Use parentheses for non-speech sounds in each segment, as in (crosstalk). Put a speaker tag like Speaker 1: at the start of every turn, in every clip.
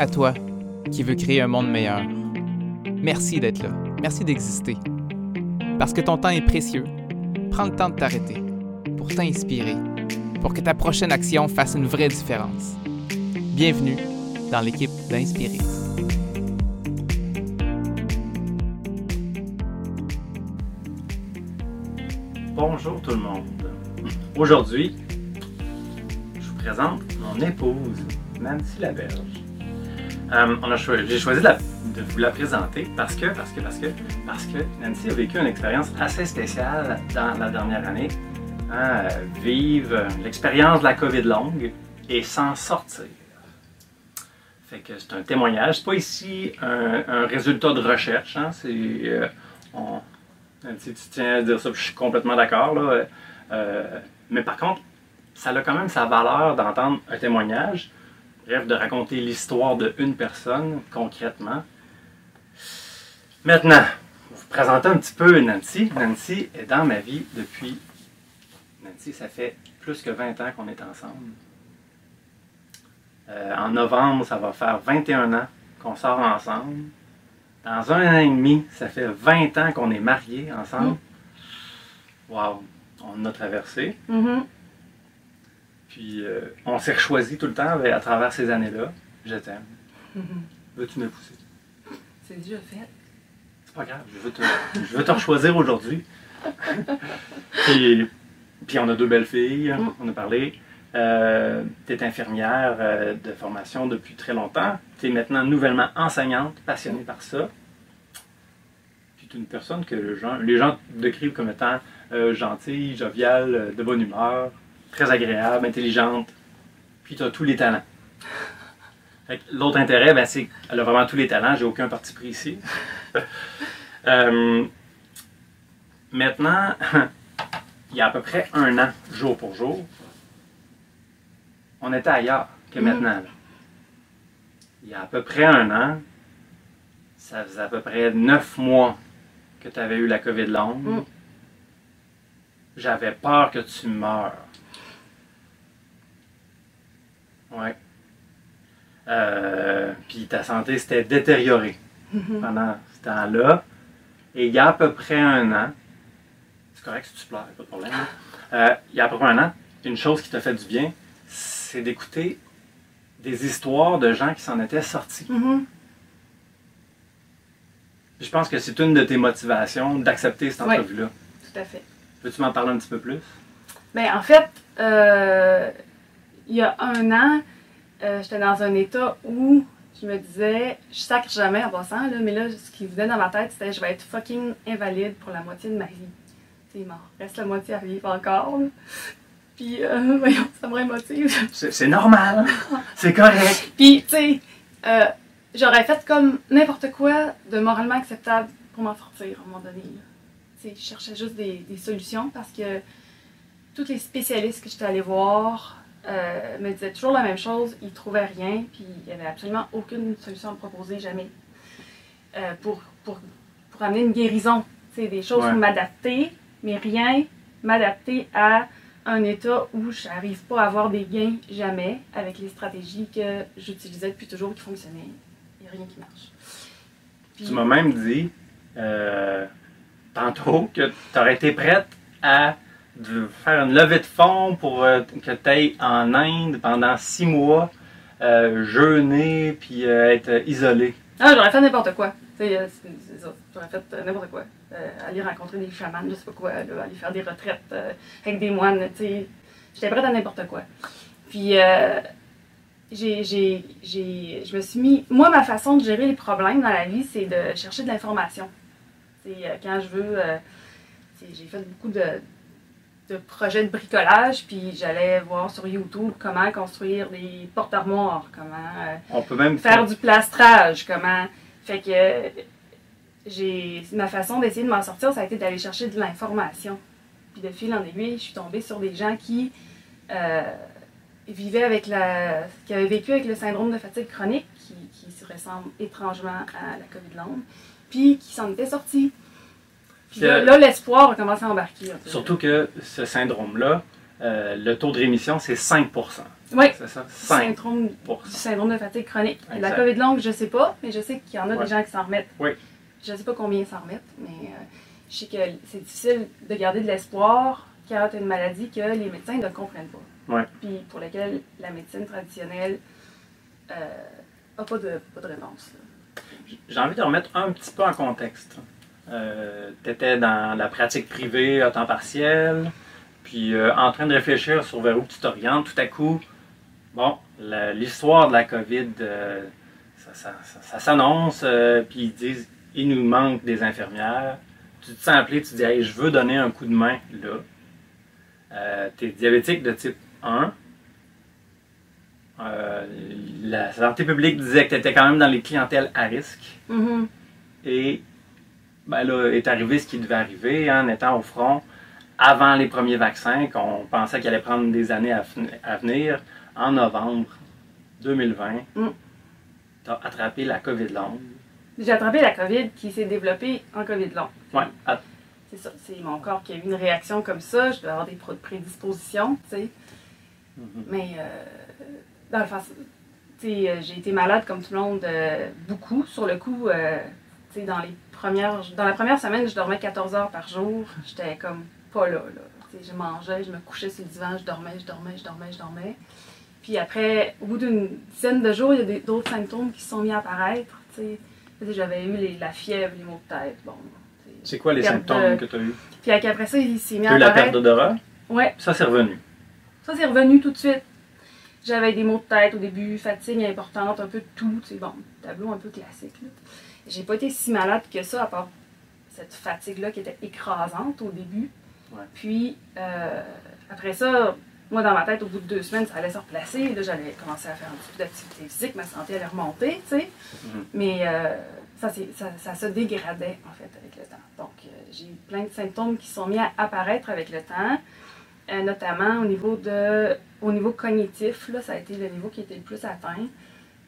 Speaker 1: À toi, qui veux créer un monde meilleur. Merci d'être là. Merci d'exister. Parce que ton temps est précieux, prends le temps de t'arrêter pour t'inspirer, pour que ta prochaine action fasse une vraie différence. Bienvenue dans l'équipe d'Inspirer.
Speaker 2: Bonjour tout le monde. Aujourd'hui, je vous présente mon épouse, Nancy Laberge. Euh, J'ai choisi de, vous la présenter parce que, parce que, parce que, parce que Nancy a vécu une expérience assez spéciale dans la dernière année. Hein, euh, vivre l'expérience de la COVID longue et s'en sortir. Fait que c'est un témoignage. C'est pas ici un, résultat de recherche. hein, euh, Nancy, tu tiens à dire ça, je suis complètement d'accord. mais par contre, ça a quand même sa valeur d'entendre un témoignage, bref, de raconter l'histoire d'une personne concrètement. Maintenant, je vais vous présenter un petit peu Nancy. Nancy est dans ma vie depuis. Nancy, ça fait plus que 20 ans qu'on est ensemble. Euh, en novembre, ça va faire 21 ans qu'on sort ensemble. Dans un an et demi, ça fait 20 ans qu'on est mariés ensemble. Wow, on a traversé.
Speaker 3: Mhm.
Speaker 2: Puis euh, on s'est choisi tout le temps à travers ces années-là. Je t'aime.
Speaker 3: Mhm.
Speaker 2: Veux-tu me pousser?
Speaker 3: C'est déjà fait.
Speaker 2: C'est pas grave, je veux te, je veux te choisir aujourd'hui. (laughs) puis, puis on a deux belles filles,
Speaker 3: Mm.
Speaker 2: on a parlé. Euh, tu es infirmière euh, de formation depuis très longtemps. Tu es maintenant nouvellement enseignante, passionnée par ça. Puis tu es une personne que le gens- les gens décrivent comme étant euh, gentille, joviale, de bonne humeur, très agréable, intelligente. Puis tu as tous les talents. L'autre intérêt, ben, c'est qu'elle a vraiment tous les talents. J'ai aucun parti pris ici. (laughs) Euh, maintenant, (laughs) il y a à peu près un an, jour pour jour, on était ailleurs que
Speaker 3: Mhm.
Speaker 2: maintenant. là. Il y a à peu près un an, ça faisait à peu près neuf mois que tu avais eu la COVID longue.
Speaker 3: Mhm.
Speaker 2: J'avais peur que tu meurs. Ouais. Euh, puis ta santé s'était détériorée
Speaker 3: Mhm.
Speaker 2: pendant ce temps-là. Et il y a à peu près un an, c'est correct si tu pleures, pas de problème. hein. Euh, il y a à peu près un an, une chose qui t'a fait du bien, c'est d'écouter des histoires de gens qui s'en étaient sortis.
Speaker 3: Mhm.
Speaker 2: Je pense que c'est une de tes motivations d'accepter cette
Speaker 3: Oui.
Speaker 2: entrevue-là.
Speaker 3: Tout à fait.
Speaker 2: Peux-tu m'en parler un petit peu plus?
Speaker 3: Ben, en fait, euh, il y a un an, euh, j'étais dans un état où je me disais, je sacre jamais en passant, là, mais là, ce qui venait dans ma tête, c'était je vais être fucking invalide pour la moitié de ma vie. C'est mort. Reste la moitié à vivre encore. là. Puis, euh, (laughs) voyons, ça me rémotive.
Speaker 2: C'est normal, c'est correct. (laughs)
Speaker 3: Puis, tu sais, euh, j'aurais fait comme n'importe quoi de moralement acceptable pour m'en sortir à un moment donné. Tu sais, je cherchais juste des, des solutions parce que tous les spécialistes que j'étais allée voir euh, me disaient toujours la même chose, ils trouvaient rien, puis il n'y avait absolument aucune solution à me proposer, jamais, euh, pour, pour, pour amener une guérison. Sais, des choses
Speaker 2: Ouais.
Speaker 3: m'adapter, mais rien m'adapter à un état où je n'arrive pas à avoir des gains jamais avec les stratégies que j'utilisais depuis toujours qui fonctionnaient. Il n'y a rien qui marche. Puis-
Speaker 2: Tu m'as même dit euh, tantôt que tu aurais été prête à de faire une levée de fonds pour euh, que tu ailles en Inde pendant six mois, euh, jeûner puis euh, être isolé.
Speaker 3: Ah, j'aurais fait n'importe quoi. J'aurais fait n'importe quoi. Aller rencontrer des chamans, je sais pas quoi, aller faire des retraites avec des moines. J'étais prête à n'importe quoi. Puis, j'ai, je me suis mis. Moi, ma façon de gérer les problèmes dans la vie, c'est de chercher de l'information. C'est quand je veux. j'ai fait beaucoup de, de projets de bricolage, puis j'allais voir sur YouTube comment construire des porte-armoires, comment. euh,
Speaker 2: On peut même
Speaker 3: faire du plastrage, comment. Fait que j'ai ma façon d'essayer de m'en sortir, ça a été d'aller chercher de l'information. Puis de fil en aiguille, je suis tombée sur des gens qui euh, vivaient avec la. qui avaient vécu avec le syndrome de fatigue chronique, qui, qui se ressemble étrangement à la COVID longue, puis qui s'en étaient sortis. Puis là, l'espoir a commencé à embarquer.
Speaker 2: Surtout que ce syndrome-là, euh, le taux de rémission, c'est 5%
Speaker 3: Oui,
Speaker 2: C'est ça? 5
Speaker 3: syndrome, du syndrome de fatigue chronique. La COVID longue, je sais pas, mais je sais qu'il y en a
Speaker 2: Ouais.
Speaker 3: des gens qui s'en remettent.
Speaker 2: Oui.
Speaker 3: Je sais pas combien s'en remettent, mais euh, je sais que c'est difficile de garder de l'espoir quand tu as une maladie que les médecins ne comprennent pas.
Speaker 2: Ouais.
Speaker 3: Puis pour laquelle la médecine traditionnelle n'a pas, de, pas de réponse.
Speaker 2: J'ai envie de remettre un petit peu en contexte. Tu étais dans la pratique privée à temps partiel, puis euh, en train de réfléchir sur vers où tu t'orientes. Tout à coup, bon, l'histoire de la COVID, euh, ça, ça- ça- ça s'annonce, euh, puis ils disent il nous manque des infirmières. Tu te sens appelé, tu te dis hey, je veux donner un coup de main là. tu es diabétique de type 1. Euh, la santé publique disait que tu étais quand même dans les clientèles à risque.
Speaker 3: Mhm.
Speaker 2: Et ben là, est arrivé ce qui devait arriver hein, en étant au front avant les premiers vaccins, qu'on pensait qu'il allait prendre des années à, venir. En novembre 2020,
Speaker 3: Mm.
Speaker 2: tu as attrapé la COVID longue.
Speaker 3: J'ai attrapé la COVID qui s'est développée en COVID long.
Speaker 2: Ouais, à-
Speaker 3: C'est ça, c'est mon corps qui a eu une réaction comme ça. Je dois avoir des prédispositions, tu sais.
Speaker 2: Mhm.
Speaker 3: Mais euh, dans le fond, tu sais, euh, j'ai été malade comme tout le monde euh, beaucoup. Sur le coup, euh, tu sais, dans les dans la première semaine, je dormais 14 heures par jour. J'étais comme pas là, là. Je mangeais, je me couchais sur le divan, je dormais, je dormais, je dormais, je dormais. Puis après, au bout d'une dizaine de jours, il y a d'autres symptômes qui se sont mis à apparaître. J'avais eu les- la fièvre, les maux de tête. Bon.
Speaker 2: C'est quoi les symptômes
Speaker 3: de-
Speaker 2: que tu as eu?
Speaker 3: Puis après ça, il s'est mis à
Speaker 2: eu la perte
Speaker 3: apparaître.
Speaker 2: d'odorat?
Speaker 3: Ouais,
Speaker 2: Ça, c'est revenu.
Speaker 3: ça, c'est revenu tout de suite. J'avais des maux de tête au début, fatigue importante, un peu de tout. C'est bon, tableau un peu classique. là. J'ai pas été si malade que ça, à part cette fatigue-là qui était écrasante au début.
Speaker 2: Ouais.
Speaker 3: Puis, euh, après ça, moi, dans ma tête, au bout de deux semaines, ça allait se replacer. Là, j'allais commencer à faire un petit peu d'activité physique, ma santé allait remonter, tu sais.
Speaker 2: Mhm.
Speaker 3: Mais euh, ça, ça, ça se dégradait, en fait, avec le temps. Donc, euh, j'ai eu plein de symptômes qui sont mis à apparaître avec le temps, euh, notamment au niveau, de, au niveau cognitif. Là, ça a été le niveau qui était le plus atteint.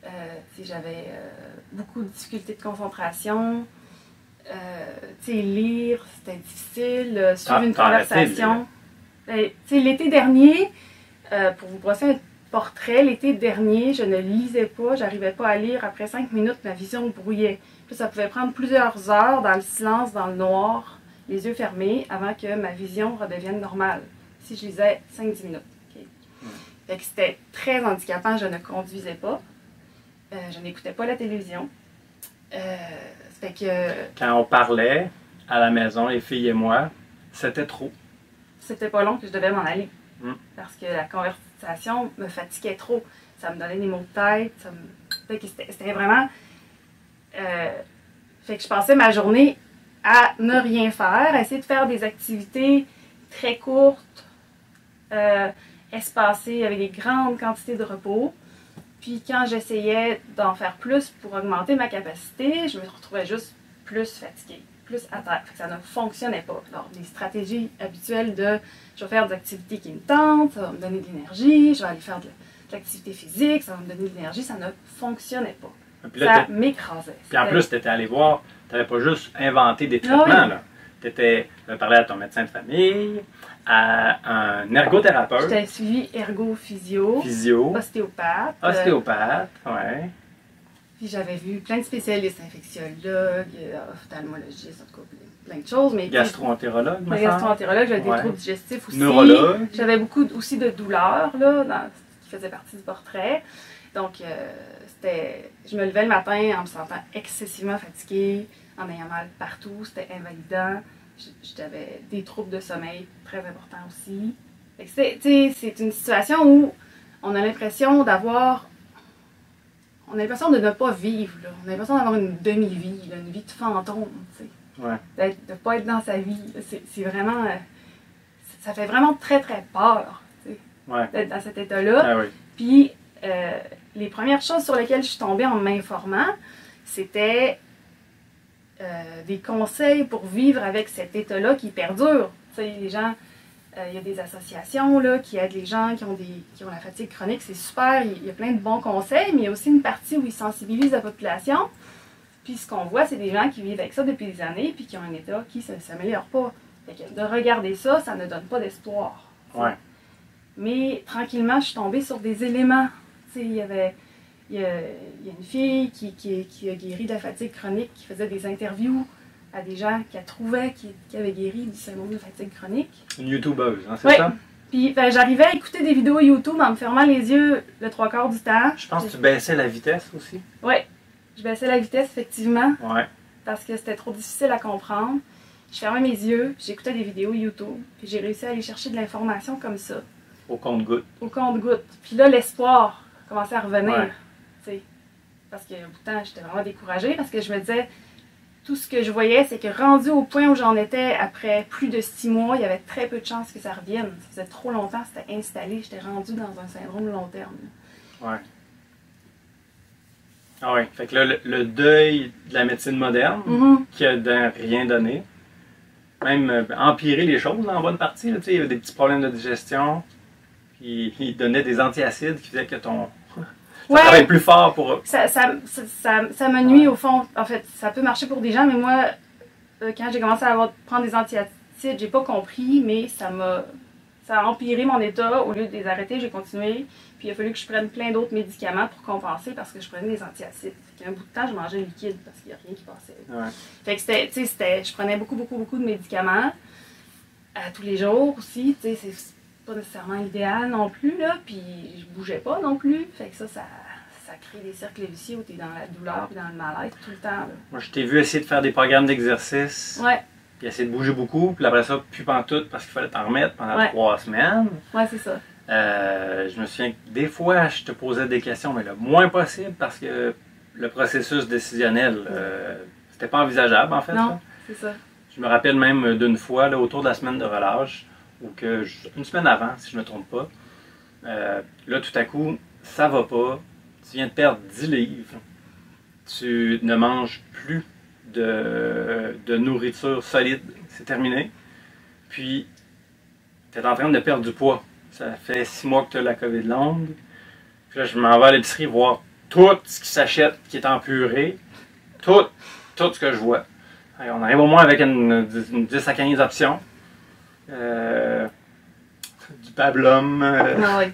Speaker 3: Euh, sais, J'avais euh, beaucoup de difficultés de concentration. Euh, tu sais, lire, c'était difficile. suivre
Speaker 2: Ah,
Speaker 3: une conversation. Tu sais, L'été dernier, pour vous brosser un portrait, l'été dernier, je ne lisais pas, j'arrivais pas à lire. Après cinq minutes, ma vision brouillait. Puis ça pouvait prendre plusieurs heures dans le silence, dans le noir, les yeux fermés, avant que ma vision redevienne normale. Si je lisais 5-10 minutes. ok? Fait que c'était très handicapant, je ne conduisais pas. Euh, je n'écoutais pas la télévision. Euh, fait que
Speaker 2: Quand on parlait à la maison, les filles et moi, c'était trop.
Speaker 3: c'était pas long que je devais m'en aller.
Speaker 2: Mm.
Speaker 3: Parce que la conversation me fatiguait trop. Ça me donnait des maux de tête. Ça me... fait que c'était c'était vraiment. euh, Fait que je passais ma journée à ne rien faire, à essayer de faire des activités très courtes, euh, espacées, avec des grandes quantités de repos. Puis quand j'essayais d'en faire plus pour augmenter ma capacité, je me retrouvais juste plus fatiguée, plus à terre. Fait que ça ne fonctionnait pas. Alors, les stratégies habituelles de je vais faire des activités qui me tentent, ça va me donner de l'énergie, je vais aller faire de, l'activité physique, ça va me donner de l'énergie, ça ne fonctionnait pas.
Speaker 2: Là,
Speaker 3: Ça m'écrasait.
Speaker 2: Puis en plus, tu étais allé voir, tu n'avais pas juste inventé des
Speaker 3: Ah
Speaker 2: traitements.
Speaker 3: oui.
Speaker 2: Tu étais parlé à ton médecin de famille, à un ergothérapeute,
Speaker 3: J'étais suivi ergo-physio,
Speaker 2: physio,
Speaker 3: ostéopathe.
Speaker 2: ostéopathe, ouais.
Speaker 3: Puis j'avais vu plein de spécialistes, infectiologues, euh, ophtalmologistes, en tout cas, plein de choses. Mais
Speaker 2: Gastro-entérologue, semble.
Speaker 3: gastroentérologue, j'avais
Speaker 2: Ouais.
Speaker 3: des troubles digestifs aussi.
Speaker 2: Neurologue.
Speaker 3: J'avais beaucoup aussi de douleurs, là, dans, qui faisait partie du portrait. Donc, euh, c'était. Je me levais le matin en me sentant excessivement fatiguée, en ayant mal partout, c'était invalidant. J'avais des troubles de sommeil très importants aussi. C'est- une situation où on a l'impression d'avoir. On a l'impression de ne pas vivre, là. On a l'impression d'avoir une demi-vie, une vie de fantôme,
Speaker 2: Ouais.
Speaker 3: de ne pas être dans sa vie. C'est vraiment. euh, ça fait vraiment très, très peur
Speaker 2: Ouais.
Speaker 3: d'être dans cet état-là.
Speaker 2: Ah oui.
Speaker 3: Puis, euh, les premières choses sur lesquelles je suis tombée en m'informant, c'était euh, des conseils pour vivre avec cet état-là qui perdure. Tu sais, les gens. euh, Il y a des associations là, qui aident les gens qui ont, des, qui ont la fatigue chronique, c'est super. Il y a plein de bons conseils, mais il y a aussi une partie où ils sensibilisent la population. Puis ce qu'on voit, c'est des gens qui vivent avec ça depuis des années, puis qui ont un état qui ne s'améliore pas. Fait que de regarder ça, ça ne donne pas d'espoir.
Speaker 2: Ouais.
Speaker 3: Mais tranquillement, je suis tombée sur des éléments. Tu sais, il y avait. Il y, a, il y a une fille qui, qui, qui a guéri de la fatigue chronique, qui faisait des interviews à des gens qu'elle trouvait qui, qui avaient guéri du syndrome de fatigue chronique.
Speaker 2: Une youtubeuse, hein, c'est
Speaker 3: Oui.
Speaker 2: ça?
Speaker 3: Puis ben, j'arrivais à écouter des vidéos YouTube en me fermant les yeux le trois quarts du temps.
Speaker 2: Je pense que tu baissais la vitesse aussi.
Speaker 3: Ouais. Je baissais la vitesse, effectivement,
Speaker 2: Ouais.
Speaker 3: parce que c'était trop difficile à comprendre. Je fermais mes yeux, j'écoutais des vidéos YouTube, puis j'ai réussi à aller chercher de l'information comme ça,
Speaker 2: Au compte-goutte.
Speaker 3: au compte-goutte. Puis là, l'espoir commençait à revenir,
Speaker 2: Ouais.
Speaker 3: Parce que, bout de temps, j'étais vraiment découragée, parce que je me disais, tout ce que je voyais, c'est que rendu au point où j'en étais, après plus de six mois, il y avait très peu de chances que ça revienne. Ça faisait trop longtemps, c'était installé, j'étais rendue dans un syndrome long terme.
Speaker 2: Ouais. Ah ouais. Fait que là, le, le deuil de la médecine moderne,
Speaker 3: Mhm.
Speaker 2: qui a rien donné, même euh, empirer les choses là, en bonne partie. Là, tu sais, il y avait des petits problèmes de digestion. Puis il donnait des antiacides qui faisaient que ton. Ça
Speaker 3: Ouais.
Speaker 2: travaillait plus fort pour.
Speaker 3: Ça, ça, ça, ça, ça me nuit au fond. En fait, ça peut marcher pour des gens, mais moi, euh, quand j'ai commencé à avoir, prendre des antiacides, j'ai pas compris, mais ça m'a ça a empiré mon état. Au lieu de les arrêter, j'ai continué. Puis il a fallu que je prenne plein d'autres médicaments pour compenser parce que je prenais des antiacides. Fait qu'un bout de temps, je mangeais liquide parce qu'il n'y a rien qui passait.
Speaker 2: Ouais.
Speaker 3: Fait que c'était, tu sais, c'était, je prenais beaucoup, beaucoup, beaucoup de médicaments à tous les jours aussi. Tu sais, c'est pas nécessairement idéal non plus, là. Puis je bougeais pas non plus. Fait que ça, ça, ça crée des cercles vicieux où t'es dans la douleur et dans le malaise tout le temps, là.
Speaker 2: Moi, je t'ai vu essayer de faire des programmes d'exercice,
Speaker 3: Ouais,
Speaker 2: puis essayer de bouger beaucoup, puis après ça, plus tout parce qu'il fallait t'en remettre pendant
Speaker 3: Ouais.
Speaker 2: trois semaines.
Speaker 3: ouais, c'est ça.
Speaker 2: Euh, je me souviens que des fois, je te posais des questions, mais le moins possible parce que le processus décisionnel, euh, c'était pas envisageable en fait.
Speaker 3: Non. C'est ça.
Speaker 2: Je me rappelle même d'une fois, là, autour de la semaine de relâche, ou je- une semaine avant, si je ne me trompe pas, euh, là, tout à coup, ça va pas, tu viens de perdre 10 livres, tu ne manges plus de, nourriture solide, c'est terminé, puis tu es en train de perdre du poids. Ça fait 6 mois que tu as la COVID longue, puis là, je m'en vais à l'épicerie voir tout ce qui s'achète qui est en purée, tout, tout ce que je vois. On arrive au moins avec une, une 10 à 15 options. Euh, du pablum, euh,
Speaker 3: Ah ouais.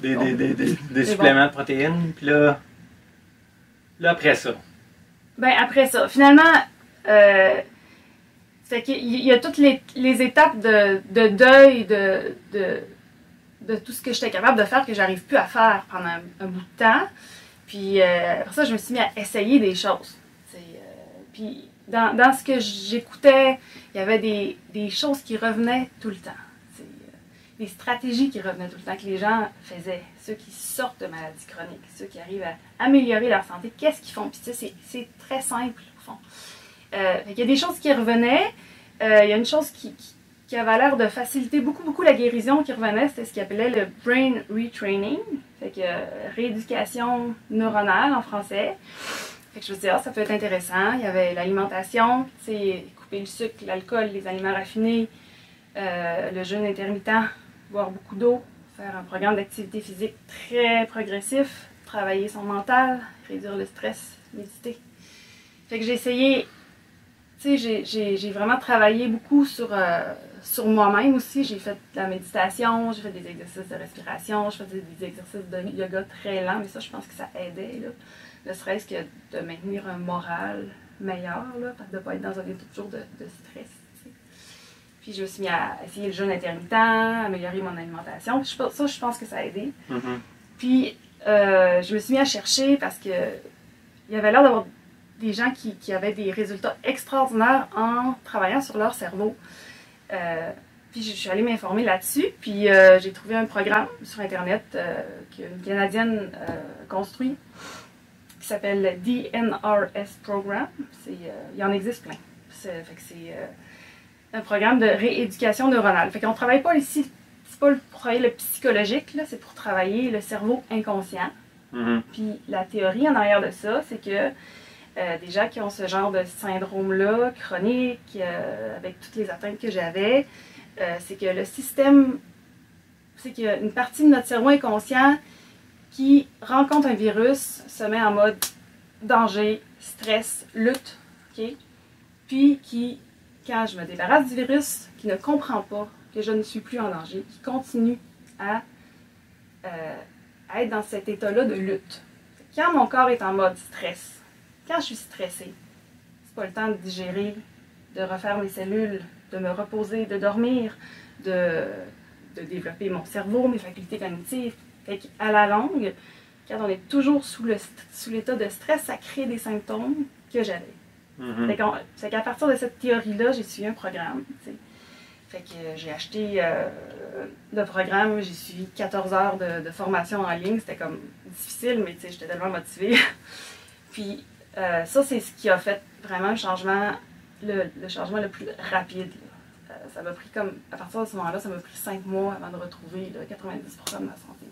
Speaker 2: des, des, des, des, suppléments de protéines. Puis là, là, après ça,
Speaker 3: Ben après ça, finalement, euh, fait qu'il y a toutes les, les étapes de, de deuil de, de, de tout ce que j'étais capable de faire que j'arrive plus à faire pendant un, un bout de temps. Puis euh, après ça, je me suis mis à essayer des choses. Euh, puis dans, ce que j'écoutais, il y avait des, des choses qui revenaient tout le temps. Euh, des stratégies qui revenaient tout le temps, que les gens faisaient. Ceux qui sortent de maladies chroniques, ceux qui arrivent à améliorer leur santé, qu'est-ce qu'ils font? Puis sais, c'est, très simple, au fond. Euh, qu'il y a des choses qui revenaient. Euh, il y a une chose qui, qui, avait l'air de faciliter beaucoup, beaucoup la guérison qui revenait, c'était ce qu'ils appelait le brain retraining. Euh, rééducation neuronale en français. Fait que je me suis dit, ah, ça peut être intéressant. Il y avait l'alimentation, couper le sucre, l'alcool, les aliments raffinés, euh, le jeûne intermittent, boire beaucoup d'eau, faire un programme d'activité physique très progressif, travailler son mental, réduire le stress, méditer. Fait que j'ai essayé, tu sais, j'ai vraiment travaillé beaucoup sur, euh, sur moi-même aussi. J'ai fait de la méditation, j'ai fait des exercices de respiration, je faisais des exercices de yoga très lents, mais ça, je pense que ça aidait, là. Ne serait-ce que de maintenir un moral meilleur, là, de ne pas être dans un état toujours de, de stress. tu sais. Puis je me suis mis à essayer le jeûne intermittent, améliorer mon alimentation. Puis ça, je pense que ça a aidé. Puis euh, je me suis mis à chercher parce que il y avait l'air d'avoir des gens qui, qui avaient des résultats extraordinaires en travaillant sur leur cerveau. Euh, puis je suis allée m'informer là-dessus, puis euh, j'ai trouvé un programme sur Internet qu'une Canadienne construit s'appelle le DNRS Program. C'est, euh, il y en existe plein. C'est, euh, un programme de rééducation neuronale. Fait qu'on travaille pas ici, c'est pas pour travailler le psychologique, c'est pour travailler le cerveau inconscient.
Speaker 2: Mhm.
Speaker 3: Puis la théorie en arrière de ça, c'est que euh, des gens qui ont ce genre de syndrome-là, chronique, euh, avec toutes les atteintes que j'avais, euh, c'est que le système, c'est qu'il y a une partie de notre cerveau inconscient qui rencontre un virus, se met en mode danger, stress, lutte? Puis qui, quand je me débarrasse du virus, qui ne comprend pas que je ne suis plus en danger, qui continue à, euh, être dans cet état-là de lutte. Quand mon corps est en mode stress, quand je suis stressée, c'est pas le temps de digérer, de refaire mes cellules, de me reposer, de dormir, de développer mon cerveau, mes facultés cognitives. Fait à la longue, quand on est toujours sous le sous l'état de stress, ça crée des symptômes que j'avais. Fait qu'à partir de cette théorie-là, j'ai suivi un programme. Fait que euh, j'ai acheté euh, le programme, j'ai suivi 14 heures de, de formation en ligne. C'était comme difficile, mais j'étais tellement motivée. (laughs) Puis euh, ça, c'est ce qui a fait vraiment le changement, le, le changement le plus rapide. ça m'a pris comme, à partir de ce moment-là, ça m'a pris 5 mois avant de retrouver là, 90% de ma santé.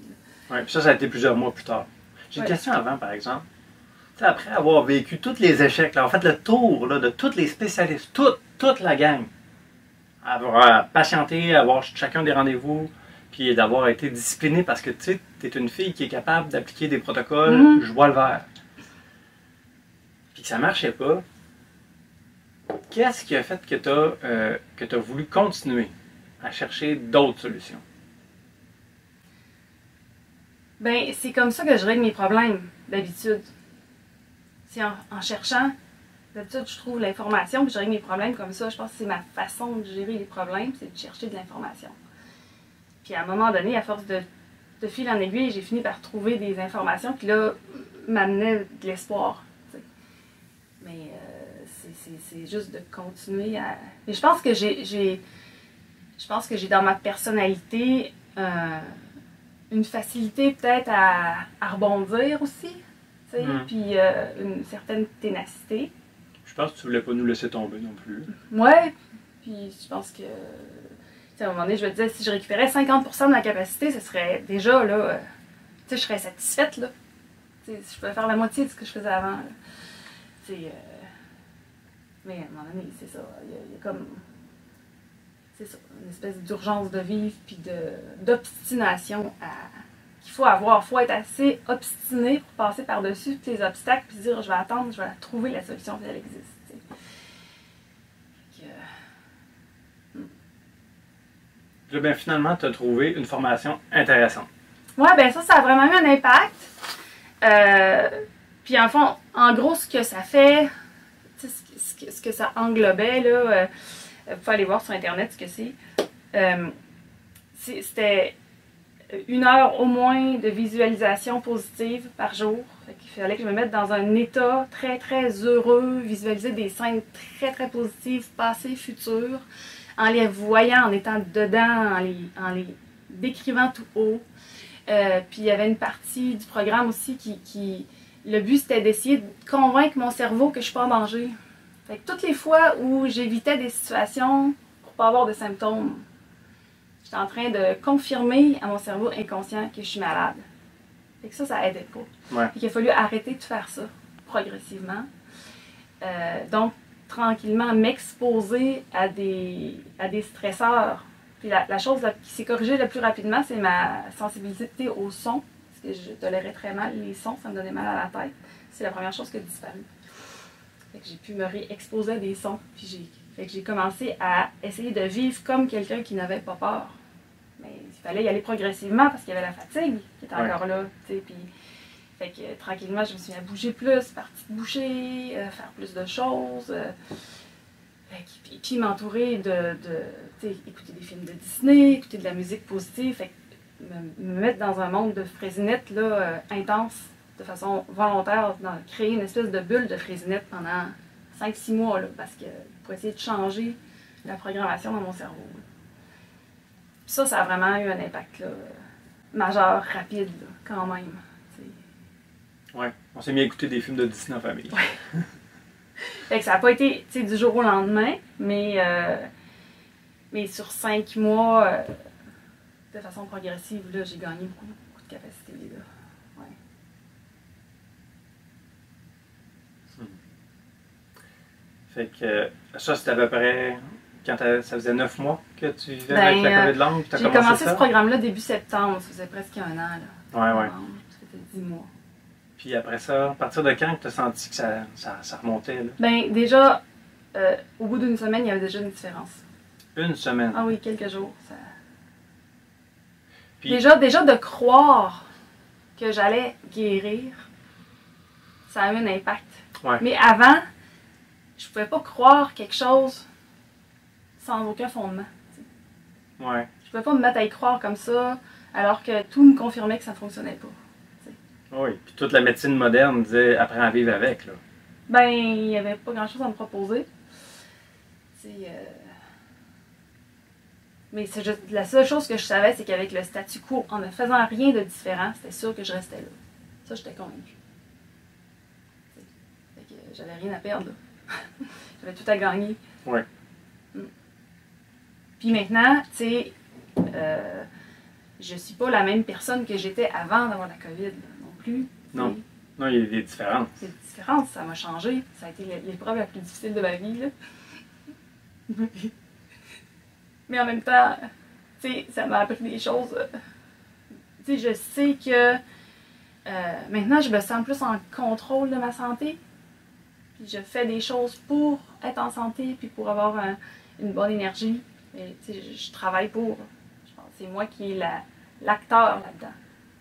Speaker 2: Ouais, puis ça, ça a été plusieurs mois plus tard. J'ai une
Speaker 3: Ouais.
Speaker 2: question avant, par exemple. Après avoir vécu tous les échecs, là, en fait, le tour là, de tous les spécialistes, toute, toute la gang, avoir patienté, avoir chacun des rendez-vous, puis d'avoir été discipliné parce que tu es une fille qui est capable d'appliquer des protocoles,
Speaker 3: Mhm.
Speaker 2: je vois le vert. Puis que ça marchait pas. Qu'est-ce qui a fait que tu as voulu continuer à chercher d'autres solutions?
Speaker 3: Ben, c'est comme ça que je règle mes problèmes, d'habitude. C'est en, cherchant. D'habitude, je trouve l'information, puis je règle mes problèmes comme ça. Je pense que c'est ma façon de gérer les problèmes, c'est de chercher de l'information. Puis à un moment donné, à force de, fil en aiguille, j'ai fini par trouver des informations qui, là, m'amenaient de l'espoir. Mais euh, c'est- juste de continuer à. Mais je pense que j'ai. j'ai- Je pense que j'ai dans ma personnalité. euh, une facilité peut-être à, à rebondir aussi, tu sais,
Speaker 2: Mm.
Speaker 3: puis euh, une certaine ténacité.
Speaker 2: Je pense que tu voulais pas nous laisser tomber non plus.
Speaker 3: Ouais, puis je pense que, tu à un moment donné, je me disais, si je récupérais 50% de ma capacité, ce serait déjà, là, euh, tu sais, je serais satisfaite, là. Tu sais, je pouvais faire la moitié de ce que je faisais avant, là. Tu sais, euh, mais à un moment donné, c'est ça, il y, y a comme, c'est ça, une espèce d'urgence de vivre, puis de, d'obstination à, qu'il faut avoir. Il faut être assez obstiné pour passer par-dessus tous les obstacles, puis dire, je vais attendre, je vais trouver la solution, puis elle existe, tu sais. Fait que,
Speaker 2: Là, ben, finalement, tu as trouvé une formation intéressante.
Speaker 3: Ouais, ben ça, ça a vraiment eu un impact. Euh, puis en fond, en gros, ce que ça fait, ce que, ce que ça englobait, là, euh, vous aller voir sur Internet ce que c'est. Euh, c'est- C'était une heure au moins de visualisation positive par jour. Qu'il fallait que je me mette dans un état très, très heureux, visualiser des scènes très, très positives, passé, futur, en les voyant, en étant dedans, en les, en les décrivant tout haut. Euh, puis il y avait une partie du programme aussi qui. qui le but c'était d'essayer de convaincre mon cerveau que je suis pas en. Fait que toutes les fois où j'évitais des situations pour pas avoir de symptômes, j'étais en train de confirmer à mon cerveau inconscient que je suis malade. Fait que ça, ça aidait pas.
Speaker 2: Ouais.
Speaker 3: Fait qu'il a fallu arrêter de faire ça progressivement. Euh, donc, tranquillement, m'exposer à des, à des stresseurs. Puis la, la chose qui s'est corrigée le plus rapidement, c'est ma sensibilité au son. Parce que je tolérais très mal les sons, ça me donnait mal à la tête. C'est la première chose qui a disparu. J'ai pu me réexposer à des sons. Puis j'ai, fait que j'ai commencé à essayer de vivre comme quelqu'un qui n'avait pas peur. Mais il fallait y aller progressivement parce qu'il y avait la fatigue qui était
Speaker 2: Ouais.
Speaker 3: encore là. Puis, fait que euh, tranquillement, je me suis mis à bouger plus, partie de boucher, euh, faire plus de choses. euh, puis, puis m'entourer de, écouter des films de Disney, écouter de la musique positive. Fait que me, me mettre dans un monde de fraisinette là, euh, intense, de façon volontaire, dans, créer une espèce de bulle de fraisinette pendant 5-6 mois, là, parce que pour essayer de changer la programmation dans mon cerveau. là. Ça, ça a vraiment eu un impact là, majeur, rapide, quand même.
Speaker 2: Ouais. On s'est mis à écouter des films de Disney en famille. (laughs)
Speaker 3: Fait que ça n'a pas été du jour au lendemain, mais, euh, mais sur cinq mois, euh, de façon progressive, j'ai gagné beaucoup, beaucoup de capacité. Là. Ouais.
Speaker 2: Fait que ça, c'était à peu près quand ça faisait neuf mois que tu vivais
Speaker 3: Ben,
Speaker 2: avec la
Speaker 3: euh,
Speaker 2: COVID longue,
Speaker 3: J'ai
Speaker 2: commencé,
Speaker 3: ce programme-là début septembre, ça faisait presque un an. Là.
Speaker 2: Ouais, ouais.
Speaker 3: Ça fait dix mois.
Speaker 2: Puis après ça, à partir de quand tu as senti que ça, ça, ça remontait? Là?
Speaker 3: Ben, déjà, euh, au bout d'une semaine, il y avait déjà une différence.
Speaker 2: Une semaine.
Speaker 3: Ah oui, quelques jours. Ça...
Speaker 2: Puis-
Speaker 3: Déjà, déjà de croire que j'allais guérir, ça a eu un impact.
Speaker 2: Ouais.
Speaker 3: Mais avant, je pouvais pas croire quelque chose sans aucun fondement.
Speaker 2: Ouais.
Speaker 3: Je pouvais pas me mettre à y croire comme ça, alors que tout me confirmait que ça ne fonctionnait pas.
Speaker 2: Oui. Puis toute la médecine moderne disait apprends à vivre avec. Là.
Speaker 3: Ben, il n'y avait pas grand-chose à me proposer. Euh, Mais c'est juste- la seule chose que je savais, c'est qu'avec le statu quo, en ne faisant rien de différent, c'était sûr que je restais là. Ça, j'étais convaincue. Fait que j'avais rien à perdre. là. (laughs) j'avais tout à gagner.
Speaker 2: Ouais.
Speaker 3: Mm. Puis maintenant, tu sais, euh, je suis pas la même personne que j'étais avant d'avoir la COVID là, non plus.
Speaker 2: Non. Non, il y a des différences.
Speaker 3: c'est différent, ça m'a changé. Ça a été l'épreuve la plus difficile de ma vie. Là. (laughs) Mais en même temps, tu sais, ça m'a appris des choses. euh, Tu sais, je sais que euh, maintenant, je me sens plus en contrôle de ma santé. Je fais des choses pour être en santé, puis pour avoir un- une bonne énergie. Et, tu sais, je, je travaille pour. Je pense que c'est moi qui est la- l'acteur là-dedans.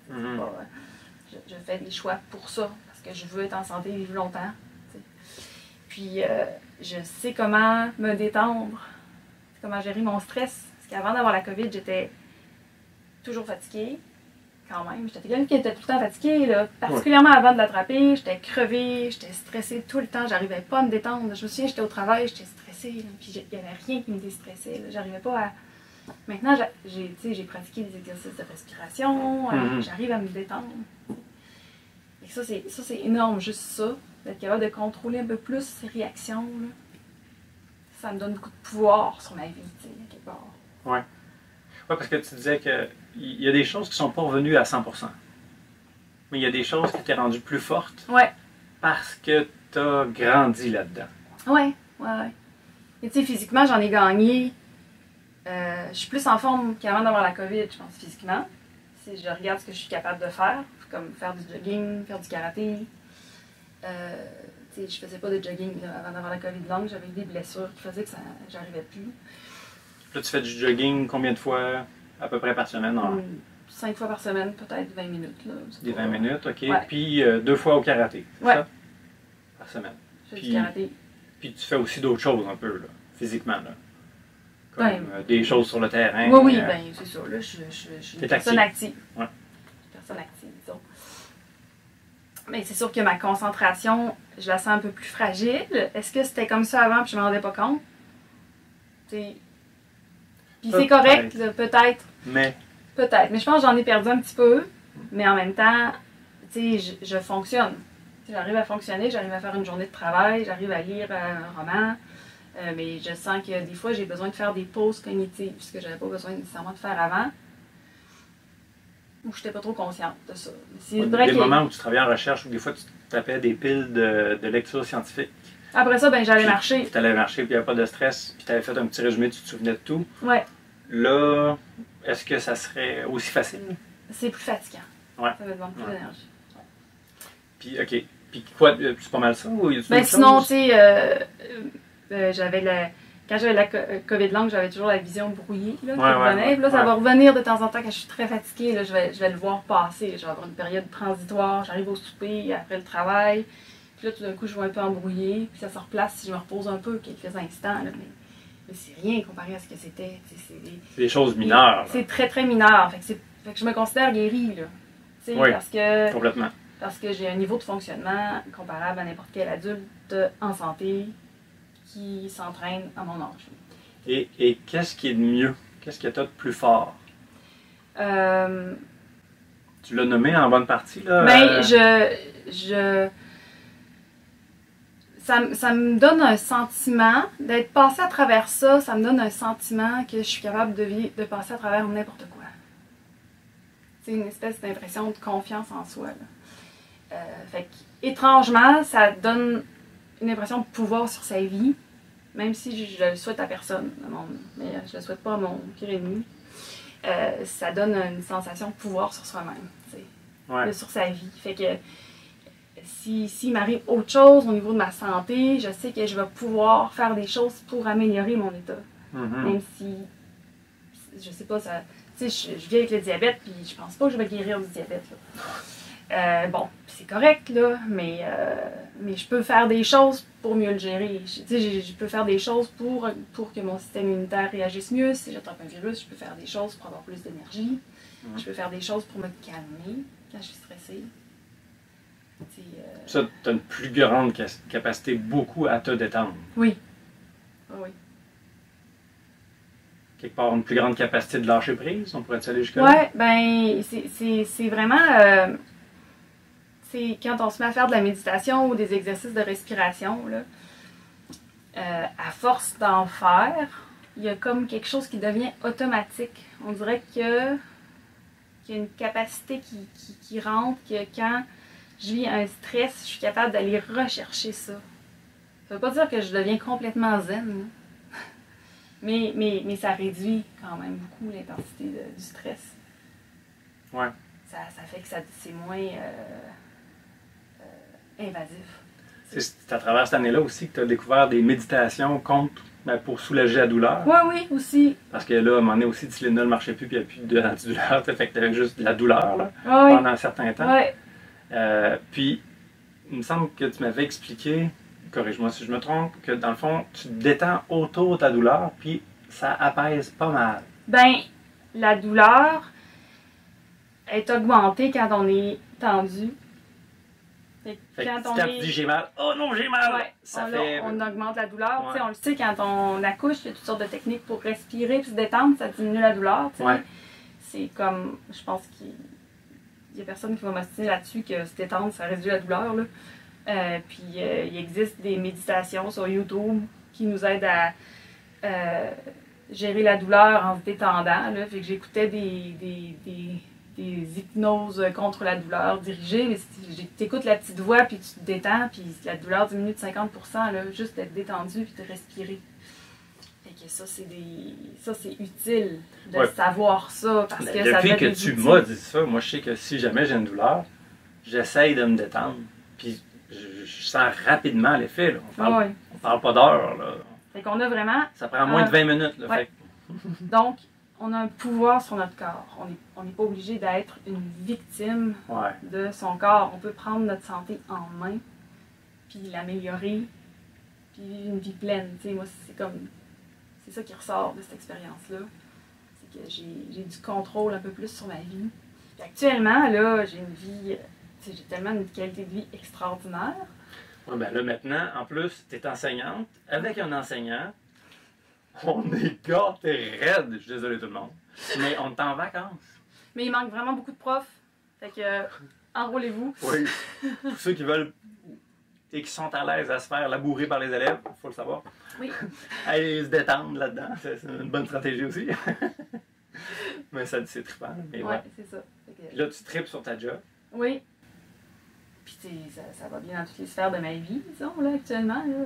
Speaker 2: Mhm.
Speaker 3: Euh, je, je fais des choix pour ça, parce que je veux être en santé et vivre longtemps. Puis euh, je sais comment me détendre, comment gérer mon stress. Parce qu'avant d'avoir la COVID, j'étais toujours fatiguée, quand même. J'étais quelqu'un qui était tout le temps fatiguée, là. particulièrement avant de l'attraper. J'étais crevée, j'étais stressée tout le temps, j'arrivais pas à me détendre. Je me souviens, j'étais au travail, j'étais stressée, là, puis il y avait rien qui me déstressait. J'arrivais pas à. Maintenant, j'a- j'ai pratiqué des exercices de respiration, euh,
Speaker 2: Mhm.
Speaker 3: j'arrive à me détendre. Et ça, c'est énorme, juste ça, d'être capable de contrôler un peu plus ses réactions. là. Ça me donne beaucoup de pouvoir sur ma vie, tu sais, quelque part.
Speaker 2: Oui, parce que tu disais qu'il y a des choses qui sont pas revenues à 100%. Mais il y a des choses qui t'es rendues plus fortes
Speaker 3: Ouais,
Speaker 2: parce que tu as grandi là-dedans.
Speaker 3: ouais, ouais, ouais. Et tu sais, physiquement, j'en ai gagné. Euh, je suis plus en forme qu'avant d'avoir la COVID, je pense, physiquement. Si je regarde ce que je suis capable de faire, comme faire du jogging, faire du karaté. Euh, tu sais, je faisais pas de jogging là, avant d'avoir la COVID longue, j'avais des blessures qui faisaient que ça, j'arrivais plus.
Speaker 2: Là, tu fais du jogging combien de fois? À peu près par semaine? en-
Speaker 3: Hum, Cinq fois par semaine, peut-être 20 minutes. Là.
Speaker 2: Des
Speaker 3: pas-
Speaker 2: 20 minutes, OK.
Speaker 3: Ouais.
Speaker 2: Puis euh, deux fois au karaté, c'est
Speaker 3: Ouais.
Speaker 2: ça? Par semaine.
Speaker 3: Je fais
Speaker 2: Puis-
Speaker 3: du karaté.
Speaker 2: Puis tu fais aussi d'autres choses un peu, là, physiquement. Là. Comme
Speaker 3: Ben,
Speaker 2: euh, des choses sur le terrain.
Speaker 3: oui, oui,
Speaker 2: euh,
Speaker 3: ben c'est ça. Là, je, je- je suis une personne active.
Speaker 2: Ouais.
Speaker 3: Une personne active, disons. Mais c'est sûr que ma concentration, je la sens un peu plus fragile. Est-ce que c'était comme ça avant puis je m'en rendais pas compte? T'sais, Puis c'est correct, peut-être.
Speaker 2: Mais,
Speaker 3: Peut-être. Mais je pense que j'en ai perdu un petit peu. Mais en même temps, tu sais, je, je fonctionne. J'arrive à fonctionner, j'arrive à faire une journée de travail, j'arrive à lire un roman. Euh, mais je sens que des fois, j'ai besoin de faire des pauses cognitives, ce que j'avais pas besoin nécessairement de faire avant. Ou je n'étais pas trop consciente de ça. C'est
Speaker 2: des
Speaker 3: vrai
Speaker 2: moments où tu travaillais en recherche, où des fois tu tapais des piles de, de lecture scientifique.
Speaker 3: après ça, ben, j'allais
Speaker 2: Puis
Speaker 3: marcher.
Speaker 2: Tu allais marcher, puis il n'y avait pas de stress, puis tu avais fait un petit résumé, tu te souvenais de tout.
Speaker 3: Ouais,
Speaker 2: Là, est-ce que ça serait aussi facile?
Speaker 3: c'est plus fatigant.
Speaker 2: Ouais.
Speaker 3: Ça me demande plus
Speaker 2: Ouais.
Speaker 3: d'énergie.
Speaker 2: Puis, OK. Puis quoi, euh, c'est pas mal ça? Ou y a-tu
Speaker 3: Ben sinon, tu sais, euh, euh, j'avais la. Quand j'avais la co- COVID longue, j'avais toujours la vision brouillée. Là,
Speaker 2: Ouais,
Speaker 3: revenait. Puis là, ça va revenir de temps en temps quand je suis très fatiguée. Là, je, vais, je vais le voir passer. Je vais avoir une période transitoire. J'arrive au souper après le travail. Puis là, tout d'un coup, je vois un peu embrouillé. Puis ça se replace si je me repose un peu quelques instants. Là, mais mais c'est rien comparé à ce que c'était. C'est des,
Speaker 2: choses mineures.
Speaker 3: C'est très, très mineur. Fait que, fait que je me considère guérie. Là.
Speaker 2: Oui.
Speaker 3: Parce que
Speaker 2: Complètement.
Speaker 3: parce que j'ai un niveau de fonctionnement comparable à n'importe quel adulte en santé qui s'entraîne à mon âge.
Speaker 2: Et, et qu'est-ce qui est de mieux? Qu'est-ce que tu as de plus fort?
Speaker 3: Euh,
Speaker 2: Tu l'as nommé en bonne partie, là.
Speaker 3: ben,
Speaker 2: euh,
Speaker 3: je, je, ça, me- ça me donne un sentiment, d'être passé à travers ça, ça me donne un sentiment que je suis capable de, vi- de passer à travers n'importe quoi. C'est une espèce d'impression de confiance en soi. là. Euh, fait que, étrangement, ça donne une impression de pouvoir sur sa vie, même si je, je le souhaite à personne, mon- mais je le souhaite pas à mon pire ennemi. Euh, ça donne une sensation de pouvoir sur soi-même,
Speaker 2: ouais.
Speaker 3: sur sa vie. Fait que si, s'il m'arrive autre chose au niveau de ma santé, je sais que je vais pouvoir faire des choses pour améliorer mon état.
Speaker 2: Mhm.
Speaker 3: Même si, je sais pas, ça, je, je vis avec le diabète, puis je pense pas que je vais guérir du diabète. là. Euh, bon, c'est correct, là, mais, euh, mais je peux faire des choses pour mieux le gérer. Je, je, je peux faire des choses pour, pour que mon système immunitaire réagisse mieux. Si j'attrape un virus, je peux faire des choses pour avoir plus d'énergie.
Speaker 2: Mhm.
Speaker 3: Je peux faire des choses pour me calmer quand je suis stressée. Euh,
Speaker 2: Ça, tu as une plus grande ca- capacité beaucoup à te détendre.
Speaker 3: oui. Ah oui.
Speaker 2: Quelque part, une plus grande capacité de lâcher prise, on pourrait aller jusque-là?
Speaker 3: Ouais, ben, c'est vraiment. euh, c'est quand on se met à faire de la méditation ou des exercices de respiration, là, euh, à force d'en faire, il y a comme quelque chose qui devient automatique. On dirait que qu'il y a une capacité qui, qui, qui rentre, que quand je vis un stress, je suis capable d'aller rechercher ça. Ça veut pas dire que je deviens complètement zen, (laughs) mais, mais, mais ça réduit quand même beaucoup l'intensité du stress.
Speaker 2: Ouais.
Speaker 3: Ça, ça fait que ça- c'est moins euh, euh, invasif.
Speaker 2: C'est- à travers cette année-là aussi que tu as découvert des méditations contre, ben, pour soulager la douleur.
Speaker 3: Oui, oui, aussi.
Speaker 2: Parce que là, à un moment donné aussi, Tylenol ne marchait plus, puis il n'y a plus de (laughs) l'antidouleur. Ça fait que tu avais juste de la douleur là, pendant un certain temps.
Speaker 3: oui.
Speaker 2: Euh, puis, il me semble que tu m'avais expliqué, corrige-moi si je me trompe, que dans le fond, tu te détends autour de ta douleur, puis ça apaise pas mal.
Speaker 3: Ben, la douleur est augmentée quand on est tendu. Fait
Speaker 2: Fait
Speaker 3: quand on
Speaker 2: tu
Speaker 3: est...
Speaker 2: dis j'ai mal, oh non, j'ai mal!
Speaker 3: Ouais,
Speaker 2: ça
Speaker 3: on,
Speaker 2: fait.
Speaker 3: on augmente la douleur.
Speaker 2: Ouais.
Speaker 3: Tu sais, On le sait, quand on accouche, il y a toutes sortes de techniques pour respirer puis se détendre, ça diminue la douleur.
Speaker 2: Ouais.
Speaker 3: C'est comme, je pense qu'il y a personne qui va m'ostiner là-dessus que se détendre, ça réduit la douleur. Là. Euh, puis euh, il existe des méditations sur YouTube qui nous aident à euh, gérer la douleur en se détendant. Fait que j'écoutais des, des, des, hypnoses contre la douleur dirigées, mais tu écoutes la petite voix, puis tu te détends, puis la douleur diminue de 50 là, juste d'être détendu, puis de respirer. Que ça, c'est des... ça, c'est utile de
Speaker 2: Ouais.
Speaker 3: savoir ça, parce que ça
Speaker 2: Depuis
Speaker 3: donne
Speaker 2: que tu m'as dit ça, moi je sais que si jamais j'ai une douleur, j'essaye de me détendre. Puis je, je sens rapidement l'effet. là. On parle,
Speaker 3: ouais.
Speaker 2: on parle pas d'heures. là.
Speaker 3: Fait qu'on a vraiment
Speaker 2: Ça prend moins de 20 minutes. Là,
Speaker 3: Ouais.
Speaker 2: Fait que- (laughs)
Speaker 3: Donc, on a un pouvoir sur notre corps. On n'est pas obligé d'être une victime
Speaker 2: ouais.
Speaker 3: de son corps. On peut prendre notre santé en main, puis l'améliorer, puis une vie pleine. Moi, c'est comme. C'est ça qui ressort de cette expérience-là. C'est que j'ai du contrôle un peu plus sur ma vie. Puis actuellement, là, j'ai une vie. euh, j'ai tellement une qualité de vie extraordinaire.
Speaker 2: Ouais, ben là, maintenant, en plus, tu es enseignante avec un enseignant. On est gâtés raide. Je suis désolé tout le monde. Mais on est en vacances.
Speaker 3: Mais il manque vraiment beaucoup de profs. Fait que, euh, enrôlez-vous.
Speaker 2: Oui. (laughs) Pour ceux qui veulent et qui sont à l'aise à se faire labourer par les élèves, il faut le savoir.
Speaker 3: Oui. (laughs)
Speaker 2: Aller se détendre là-dedans, c'est une bonne stratégie aussi. (laughs) mais ça, c'est trippant. Mais ouais.
Speaker 3: Ouais, c'est ça. Que-
Speaker 2: là, tu tripes sur ta job.
Speaker 3: Oui. Puis, tu ça, ça va bien dans toutes les sphères de ma vie, disons, là, actuellement. Là.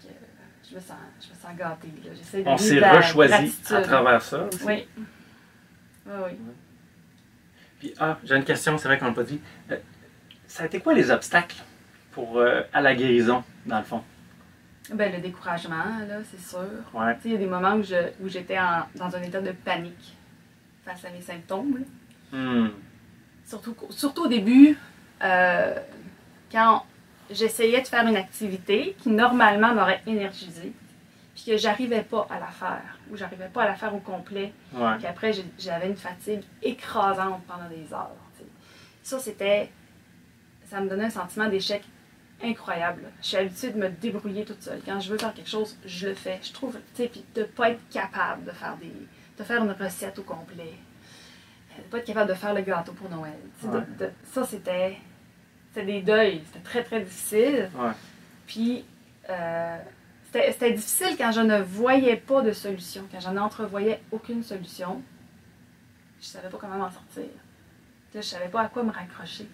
Speaker 3: Que, je, me sens, je me sens gâtée. Là. J'essaie de
Speaker 2: On s'est rechoisi à travers ça. aussi.
Speaker 3: Oui. Oui, oui.
Speaker 2: Puis, ah, j'ai une question, c'est vrai qu'on l'a pas dit. Euh, ça a été quoi les obstacles pour, euh, à la guérison, dans le fond?
Speaker 3: Ben, le découragement, là, c'est sûr.
Speaker 2: Ouais.
Speaker 3: Il y a des moments où je- où j'étais en- dans un état de panique face à mes symptômes.
Speaker 2: Hmm.
Speaker 3: Surtout, surtout au début, euh, quand j'essayais de faire une activité qui normalement m'aurait énergisée, puis que j'arrivais pas à la faire, ou j'arrivais pas à la faire au complet,
Speaker 2: Ouais.
Speaker 3: puis après j'avais une fatigue écrasante pendant des heures. Ça, c'était. Ça me donnait un sentiment d'échec incroyable. Je suis habituée de me débrouiller toute seule. Quand je veux faire quelque chose, je le fais. Je trouve, tu sais, puis de pas être capable de faire des, de faire une recette au complet, euh, de pas être capable de faire le gâteau pour Noël. de- de- ça, c'était, c'était des deuils. C'était très très difficile.
Speaker 2: Ouais.
Speaker 3: Puis euh, c'était difficile quand je ne voyais pas de solution, quand je n'entrevoyais aucune solution. Je savais pas comment m'en sortir. Je savais pas à quoi me raccrocher.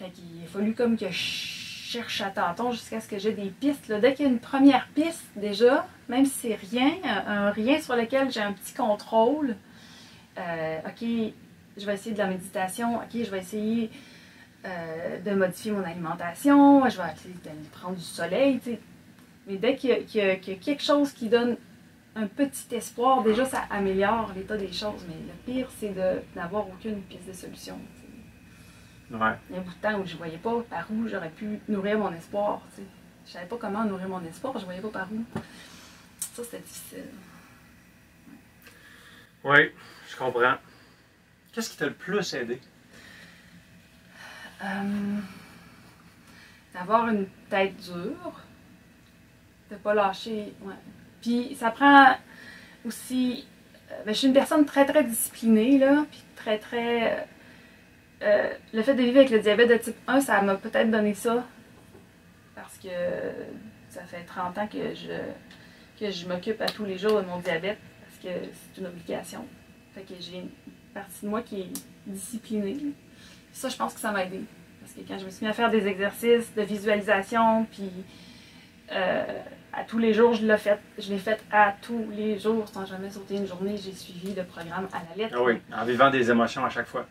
Speaker 3: Fait qu'il a fallu comme que je cherche à tâtons jusqu'à ce que j'ai des pistes. Dès qu'il y a une première piste, déjà, même si c'est rien, un, un rien sur lequel j'ai un petit contrôle, euh, OK, je vais essayer de la méditation, OK, je vais essayer euh, de modifier mon alimentation, je vais essayer d'aller prendre du soleil, tu sais. Mais dès qu'il y, a- quelque chose qui donne un petit espoir, déjà, ça améliore l'état des choses. Mais le pire, c'est de- d'avoir aucune piste de solution.
Speaker 2: Ouais.
Speaker 3: Il y a un bout de temps où je voyais pas par où j'aurais pu nourrir mon espoir. tu sais. Je savais pas comment nourrir mon espoir, je voyais pas par où. Ça, c'était difficile.
Speaker 2: Oui, je comprends. Qu'est-ce qui t'a le plus aidé?
Speaker 3: Euh, D'avoir une tête dure, de pas lâcher. Ouais. Puis ça prend aussi. euh, ben, je suis une personne très très disciplinée, là, puis très très. Euh, le fait de vivre avec le diabète de type 1, ça m'a peut-être donné ça. Parce que ça fait 30 ans que je, que je m'occupe à tous les jours de mon diabète, parce que c'est une obligation. Fait que j'ai une partie de moi qui est disciplinée. Ça, je pense que ça m'a aidé. Parce que quand je me suis mis à faire des exercices de visualisation, puis euh, à tous les jours, je l'ai fait. Je l'ai fait à tous les jours, sans jamais sauter une journée. J'ai suivi le programme à la lettre.
Speaker 2: Ah oui, en vivant des émotions à chaque fois.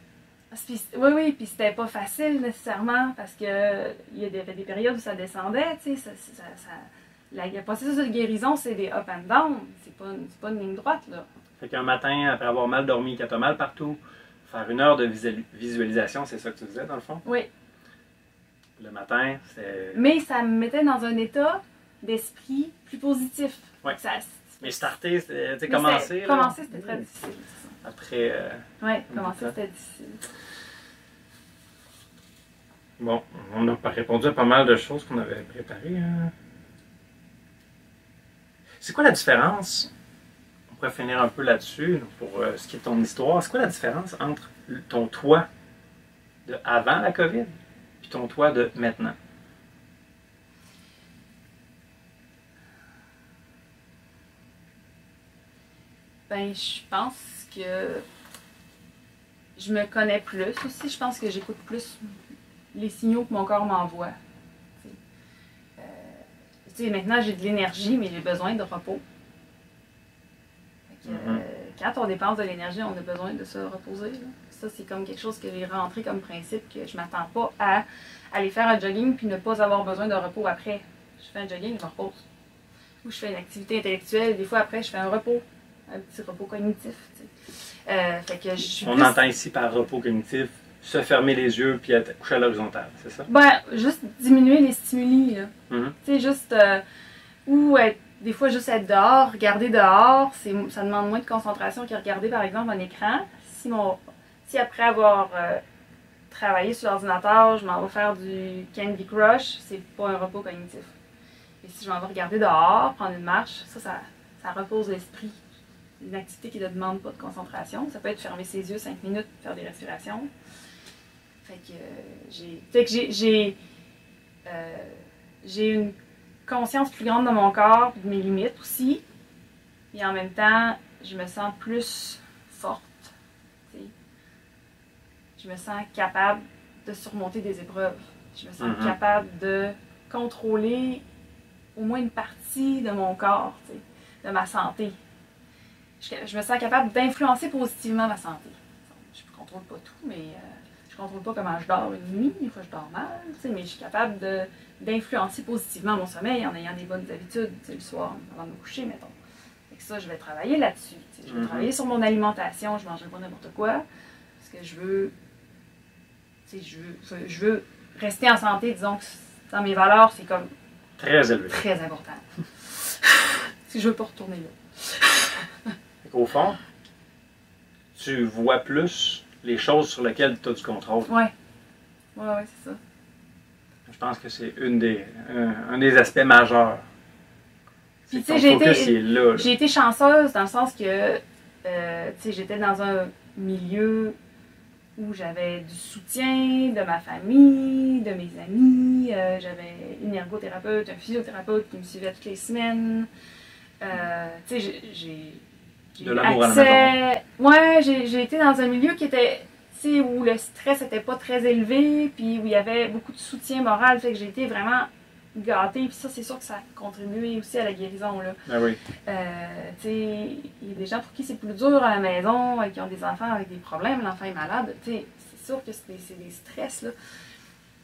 Speaker 3: Puis- oui, oui, puis c'était pas facile nécessairement parce que il y avait des périodes où ça descendait, tu sais, ça, ça, ça- la- le processus de guérison, c'est des up and down, c'est pas, pas une ligne droite, là.
Speaker 2: Fait qu'un matin, après avoir mal dormi, quand t'as mal partout, faire une heure de visual- visualisation, c'est ça que tu faisais dans le fond?
Speaker 3: Oui,
Speaker 2: Le matin, c'est.
Speaker 3: mais ça me mettait dans un état d'esprit plus positif.
Speaker 2: Ouais.
Speaker 3: Ça,
Speaker 2: Mais starter, tu sais, commencer.
Speaker 3: Commencer, c'était très difficile.
Speaker 2: Après, euh,
Speaker 3: Ouais, commencer,
Speaker 2: ça.
Speaker 3: c'était difficile?
Speaker 2: bon, on n'a pas répondu à pas mal de choses qu'on avait préparées. hein. C'est quoi la différence? On pourrait finir un peu là-dessus pour euh, ce qui est ton histoire. C'est quoi la différence entre ton toi de avant la COVID puis ton toi de maintenant?
Speaker 3: Ben, je pense que je me connais plus aussi. Je pense que j'écoute plus les signaux que mon corps m'envoie. Euh, maintenant, j'ai de l'énergie, mais j'ai besoin de repos. Que,
Speaker 2: Mhm.
Speaker 3: euh, quand on dépense de l'énergie, on a besoin de se reposer. là. Ça, c'est comme quelque chose que j'ai rentré comme principe, que je m'attends pas à aller faire un jogging puis ne pas avoir besoin de repos après. Je fais un jogging, je me repose. Ou je fais une activité intellectuelle, des fois après, je fais un repos un petit repos cognitif. Euh, fait que je suis
Speaker 2: On
Speaker 3: plus-
Speaker 2: entend ici par repos cognitif se fermer les yeux puis être couché à l'horizontale, c'est ça?
Speaker 3: Ben, juste diminuer les stimuli. là.
Speaker 2: Mhm.
Speaker 3: Tu sais, juste. euh, ou être- des fois, juste être dehors, regarder dehors, ça demande moins de concentration que regarder, par exemple, un écran. Si, mon, si après avoir euh, travaillé sur l'ordinateur, je m'en vais faire du Candy Crush, c'est pas un repos cognitif. Et si je m'en vais regarder dehors, prendre une marche, ça, ça, ça repose l'esprit. Une activité qui ne demande pas de concentration. Ça peut être fermer ses yeux 5 minutes, faire des respirations. Fait que euh, j'ai. Fait que j'ai. Euh, j'ai une conscience plus grande de mon corps, de mes limites aussi. Et en même temps, je me sens plus forte. tu sais. Je me sens capable de surmonter des épreuves. Je me sens
Speaker 2: Mhm.
Speaker 3: capable de contrôler au moins une partie de mon corps, de ma santé. Je, je me sens capable d'influencer positivement ma santé. Je ne contrôle pas tout, mais euh, je contrôle pas comment je dors une nuit. Des fois, je dors mal, mais je suis capable d'influencer positivement mon sommeil en ayant des bonnes habitudes le soir avant de me coucher, mettons. Que ça, je vais travailler là-dessus. Je vais
Speaker 2: Mhm.
Speaker 3: travailler sur mon alimentation. Je ne mangerai pas n'importe quoi. Parce que je veux, je veux, je veux rester en santé. Disons que dans mes valeurs, c'est comme
Speaker 2: Très élevé.
Speaker 3: très important. (laughs) si je veux pas retourner là. (laughs)
Speaker 2: Qu'au fond, tu vois plus les choses sur lesquelles tu as du contrôle.
Speaker 3: Ouais. Ouais, ouais, c'est ça.
Speaker 2: Je pense que c'est une des, un, un des aspects majeurs.
Speaker 3: Puis, tu sais, j'ai été-. J'ai chanceuse dans le sens que euh, tu sais, j'étais dans un milieu où j'avais du soutien de ma famille, de mes amis. euh, j'avais une ergothérapeute, un physiothérapeute qui me suivait toutes les semaines. Euh, tu sais, j'ai
Speaker 2: De l'amour à la
Speaker 3: accès- Ouais, j'ai été dans un milieu qui était. Tu sais, où le stress était pas très élevé, puis où il y avait beaucoup de soutien moral. Fait que j'ai été vraiment gâtée. Puis ça, c'est sûr que ça a contribué aussi à la guérison. Là.
Speaker 2: Ben oui.
Speaker 3: Euh, tu sais, il y a des gens pour qui c'est plus dur à la maison, et qui ont des enfants avec des problèmes, l'enfant est malade. Tu sais, c'est sûr que c'est des, des stress, là.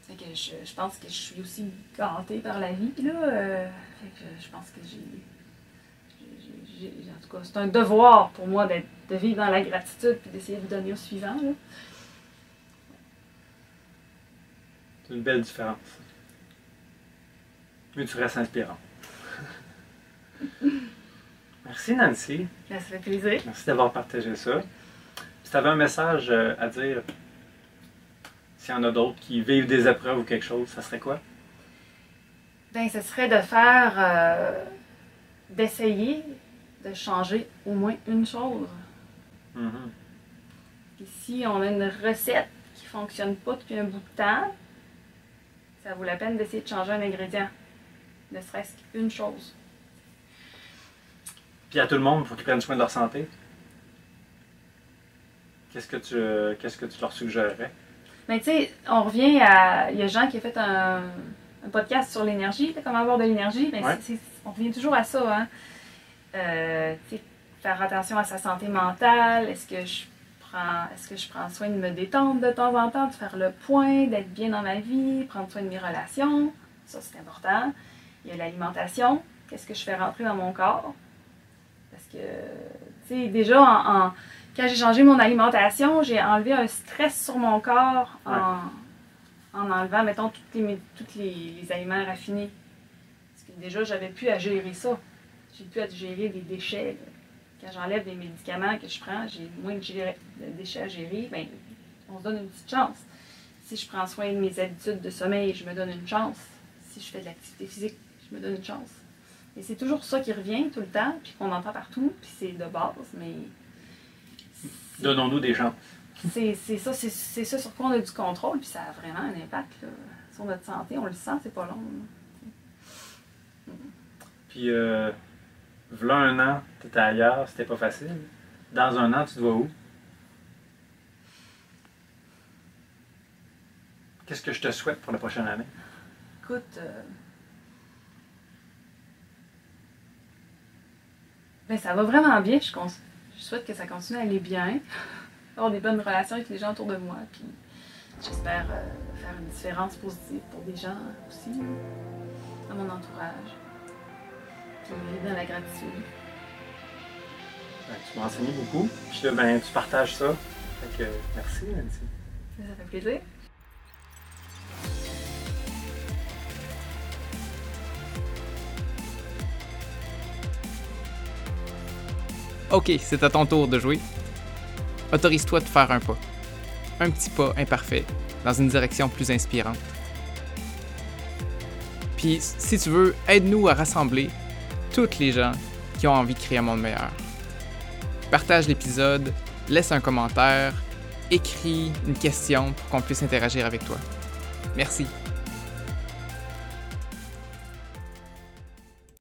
Speaker 3: Fait que je, je pense que je suis aussi gâtée par la vie, là. euh, fait que je pense que j'ai- en tout cas, c'est un devoir pour moi de vivre dans la gratitude puis d'essayer de donner au suivant.
Speaker 2: C'est une belle différence. Mais tu restes inspirant. (laughs) Merci Nancy.
Speaker 3: Ça fait plaisir.
Speaker 2: Merci d'avoir partagé ça. Si tu avais un message euh, à dire, s'il y en a d'autres qui vivent des épreuves ou quelque chose, ça serait quoi?
Speaker 3: Ben, ce serait de faire, euh, d'essayer de changer au moins une chose.
Speaker 2: Mhm.
Speaker 3: Puis si on a une recette qui fonctionne pas depuis un bout de temps, ça vaut la peine d'essayer de changer un ingrédient. Ne serait-ce qu'une chose.
Speaker 2: Puis à tout le monde, il faut qu'ils prennent soin de leur santé. Qu'est-ce que tu, qu'est-ce que tu leur suggérerais?
Speaker 3: Mais tu sais, on revient à. Il y a Jean qui a fait un, un podcast sur l'énergie, comment avoir de l'énergie. Mais
Speaker 2: Ouais.
Speaker 3: on revient toujours à ça. Hein. Euh, faire attention à sa santé mentale. Est-ce que je prends est-ce que je prends soin de me détendre de temps en temps, de faire le point, d'être bien dans ma vie, prendre soin de mes relations? Ça, c'est important. Il y a l'alimentation. Qu'est-ce que je fais rentrer dans mon corps? Parce que, tu sais, déjà, en, en- quand j'ai changé mon alimentation, j'ai enlevé un stress sur mon corps en, en enlevant, mettons, tous les, tous les, les aliments raffinés. Parce que déjà, j'avais plus à gérer ça. J'ai plus à gérer des déchets. Quand j'enlève des médicaments que je prends, j'ai moins de, déchets à gérer. Ben, on se donne une petite chance. Si je prends soin de mes habitudes de sommeil, je me donne une chance. Si je fais de l'activité physique, je me donne une chance. Et c'est toujours ça qui revient tout le temps, puis qu'on entend partout, puis c'est de base, mais
Speaker 2: Donnons-nous des chances.
Speaker 3: c'est ça, c'est- c'est ça sur quoi on a du contrôle, puis ça a vraiment un impact là, sur notre santé. On le sent, c'est pas long. là.
Speaker 2: Puis, euh, v'là un an, tu étais ailleurs, c'était pas facile. Dans un an, tu te vois où? Qu'est-ce que je te souhaite pour la prochaine année?
Speaker 3: Écoute, euh, ben, ça va vraiment bien. Je, souhaite que ça continue à aller bien, (laughs) avoir des bonnes relations avec les gens autour de moi, puis j'espère euh, faire une différence positive pour des gens aussi, à mon entourage. Puis dans la gratitude.
Speaker 2: Ben, tu m'as enseigné beaucoup. Puis là, ben, tu partages ça. Fait que, merci, Nancy.
Speaker 3: Ça fait plaisir.
Speaker 1: Ok, c'est à ton tour de jouer. Autorise-toi de faire un pas. Un petit pas imparfait dans une direction plus inspirante. Puis, si tu veux, aide-nous à rassembler toutes les gens qui ont envie de créer un monde meilleur. Partage l'épisode, laisse un commentaire, écris une question pour qu'on puisse interagir avec toi. Merci.